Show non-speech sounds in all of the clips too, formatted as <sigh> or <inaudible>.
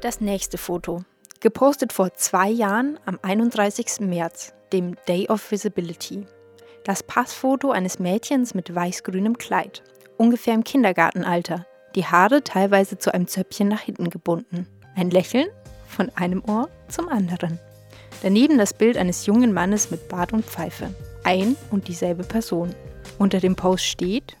Das nächste Foto. Gepostet vor zwei Jahren am 31. März, dem Day of Visibility. Das Passfoto eines Mädchens mit weiß-grünem Kleid, ungefähr im Kindergartenalter, die Haare teilweise zu einem Zöpfchen nach hinten gebunden. Ein Lächeln von einem Ohr zum anderen. Daneben das Bild eines jungen Mannes mit Bart und Pfeife. Ein und dieselbe Person. Unter dem Post steht: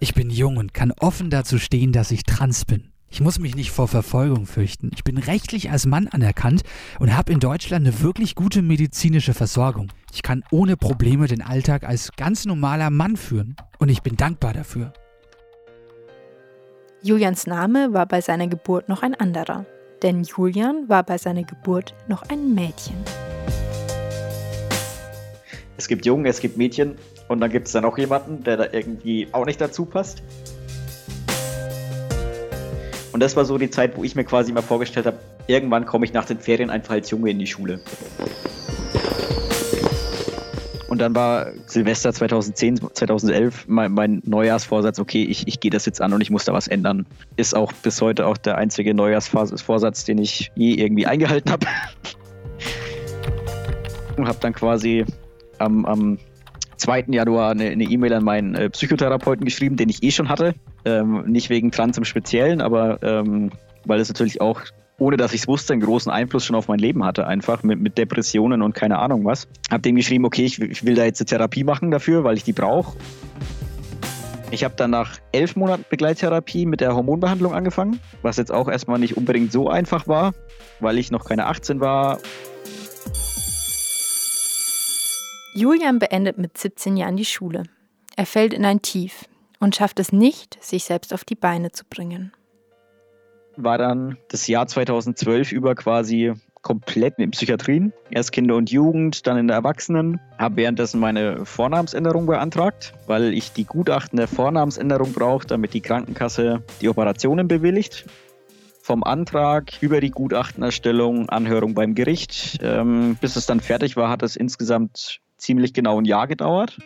Ich bin jung und kann offen dazu stehen, dass ich trans bin. Ich muss mich nicht vor Verfolgung fürchten. Ich bin rechtlich als Mann anerkannt und habe in Deutschland eine wirklich gute medizinische Versorgung. Ich kann ohne Probleme den Alltag als ganz normaler Mann führen und ich bin dankbar dafür. Julians Name war bei seiner Geburt noch ein anderer, denn Julian war bei seiner Geburt noch ein Mädchen. Es gibt Jungen, es gibt Mädchen und dann gibt es dann auch jemanden, der da irgendwie auch nicht dazu passt. Und das war so die Zeit, wo ich mir quasi mal vorgestellt habe, irgendwann komme ich nach den Ferien einfach als Junge in die Schule. Und dann war Silvester 2010, 2011 mein, mein Neujahrsvorsatz, okay, ich, ich gehe das jetzt an und ich muss da was ändern. Ist auch bis heute auch der einzige Neujahrsvorsatz, den ich je irgendwie eingehalten habe. <laughs> und habe dann quasi am, am 2. Januar eine E-Mail e an meinen äh, Psychotherapeuten geschrieben, den ich eh schon hatte. Ähm, nicht wegen Trans im Speziellen, aber ähm, weil es natürlich auch ohne dass ich es wusste, einen großen Einfluss schon auf mein Leben hatte, einfach mit, mit Depressionen und keine Ahnung was. Hab dem geschrieben, okay, ich, ich will da jetzt eine Therapie machen dafür, weil ich die brauche. Ich habe dann nach elf Monaten Begleittherapie mit der Hormonbehandlung angefangen, was jetzt auch erstmal nicht unbedingt so einfach war, weil ich noch keine 18 war. Julian beendet mit 17 Jahren die Schule. Er fällt in ein Tief und schafft es nicht, sich selbst auf die Beine zu bringen war dann das Jahr 2012 über quasi komplett in Psychiatrien. Erst Kinder und Jugend, dann in der Erwachsenen. Habe währenddessen meine Vornamensänderung beantragt, weil ich die Gutachten der Vornamensänderung brauche, damit die Krankenkasse die Operationen bewilligt. Vom Antrag über die Gutachtenerstellung, Anhörung beim Gericht, ähm, bis es dann fertig war, hat es insgesamt ziemlich genau ein Jahr gedauert.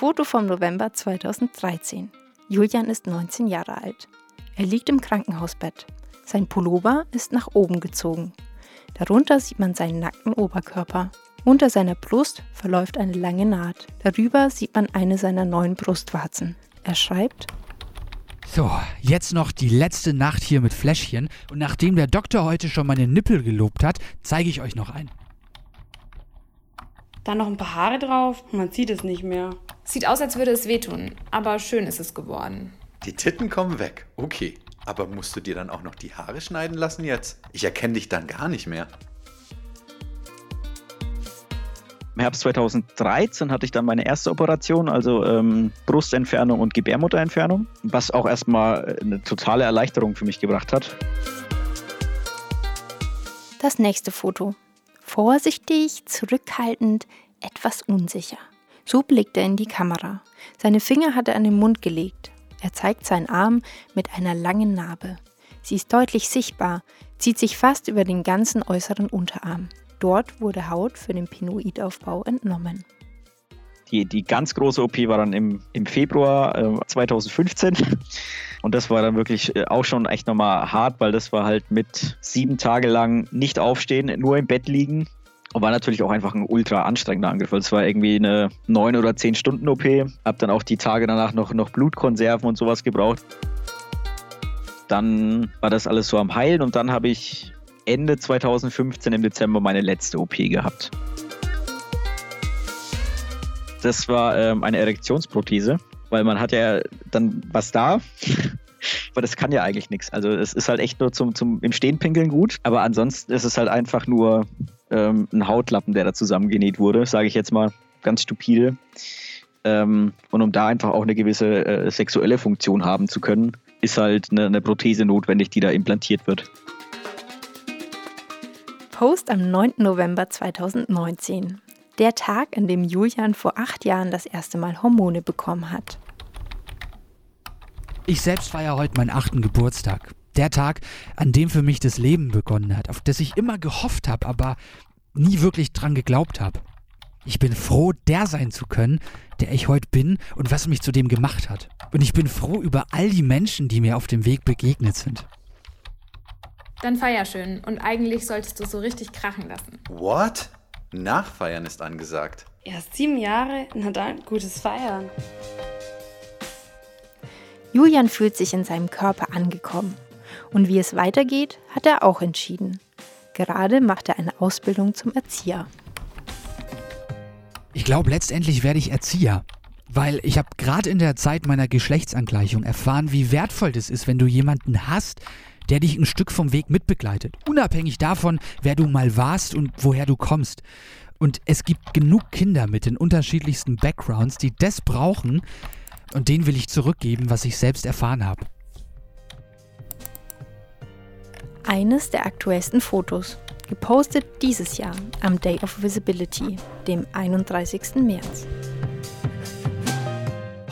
Foto vom November 2013. Julian ist 19 Jahre alt. Er liegt im Krankenhausbett. Sein Pullover ist nach oben gezogen. Darunter sieht man seinen nackten Oberkörper. Unter seiner Brust verläuft eine lange Naht. Darüber sieht man eine seiner neuen Brustwarzen. Er schreibt, so, jetzt noch die letzte Nacht hier mit Fläschchen und nachdem der Doktor heute schon meine Nippel gelobt hat, zeige ich euch noch einen. Dann noch ein paar Haare drauf, man sieht es nicht mehr. Sieht aus, als würde es wehtun, aber schön ist es geworden. Die Titten kommen weg, okay. Aber musst du dir dann auch noch die Haare schneiden lassen jetzt? Ich erkenne dich dann gar nicht mehr. Im Herbst 2013 hatte ich dann meine erste Operation, also ähm, Brustentfernung und Gebärmutterentfernung, was auch erstmal eine totale Erleichterung für mich gebracht hat. Das nächste Foto. Vorsichtig, zurückhaltend, etwas unsicher. So blickt er in die Kamera. Seine Finger hat er an den Mund gelegt. Er zeigt seinen Arm mit einer langen Narbe. Sie ist deutlich sichtbar, zieht sich fast über den ganzen äußeren Unterarm. Dort wurde Haut für den Pinoidaufbau entnommen. Die, die ganz große OP war dann im, im Februar äh, 2015. Und das war dann wirklich äh, auch schon echt nochmal hart, weil das war halt mit sieben Tage lang nicht aufstehen, nur im Bett liegen, und war natürlich auch einfach ein ultra anstrengender Angriff. Es war irgendwie eine 9 oder 10 Stunden OP. Hab dann auch die Tage danach noch, noch Blutkonserven und sowas gebraucht. Dann war das alles so am Heilen und dann habe ich Ende 2015 im Dezember meine letzte OP gehabt. Das war ähm, eine Erektionsprothese, weil man hat ja dann was da, <laughs> aber das kann ja eigentlich nichts. Also es ist halt echt nur zum, zum im Stehen gut, aber ansonsten ist es halt einfach nur ähm, ein Hautlappen, der da zusammengenäht wurde, sage ich jetzt mal ganz stupide. Ähm, und um da einfach auch eine gewisse äh, sexuelle Funktion haben zu können, ist halt eine, eine Prothese notwendig, die da implantiert wird. Post am 9. November 2019. Der Tag, an dem Julian vor acht Jahren das erste Mal Hormone bekommen hat. Ich selbst feiere heute meinen achten Geburtstag. Der Tag, an dem für mich das Leben begonnen hat, auf das ich immer gehofft habe, aber nie wirklich dran geglaubt habe. Ich bin froh, der sein zu können, der ich heute bin und was mich zu dem gemacht hat. Und ich bin froh über all die Menschen, die mir auf dem Weg begegnet sind. Dann feier schön und eigentlich solltest du so richtig krachen lassen. What? Nachfeiern ist angesagt. Erst sieben Jahre? Na dann, gutes Feiern. Julian fühlt sich in seinem Körper angekommen. Und wie es weitergeht, hat er auch entschieden. Gerade macht er eine Ausbildung zum Erzieher. Ich glaube, letztendlich werde ich Erzieher. Weil ich habe gerade in der Zeit meiner Geschlechtsangleichung erfahren, wie wertvoll das ist, wenn du jemanden hast, der dich ein Stück vom Weg mitbegleitet. Unabhängig davon, wer du mal warst und woher du kommst. Und es gibt genug Kinder mit den unterschiedlichsten Backgrounds, die das brauchen. Und denen will ich zurückgeben, was ich selbst erfahren habe. Eines der aktuellsten Fotos, gepostet dieses Jahr am Day of Visibility, dem 31. März.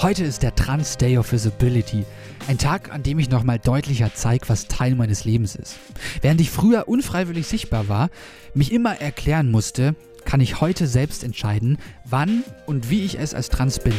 Heute ist der Trans Day of Visibility. Ein Tag, an dem ich nochmal deutlicher zeige, was Teil meines Lebens ist. Während ich früher unfreiwillig sichtbar war, mich immer erklären musste, kann ich heute selbst entscheiden, wann und wie ich es als Trans bin.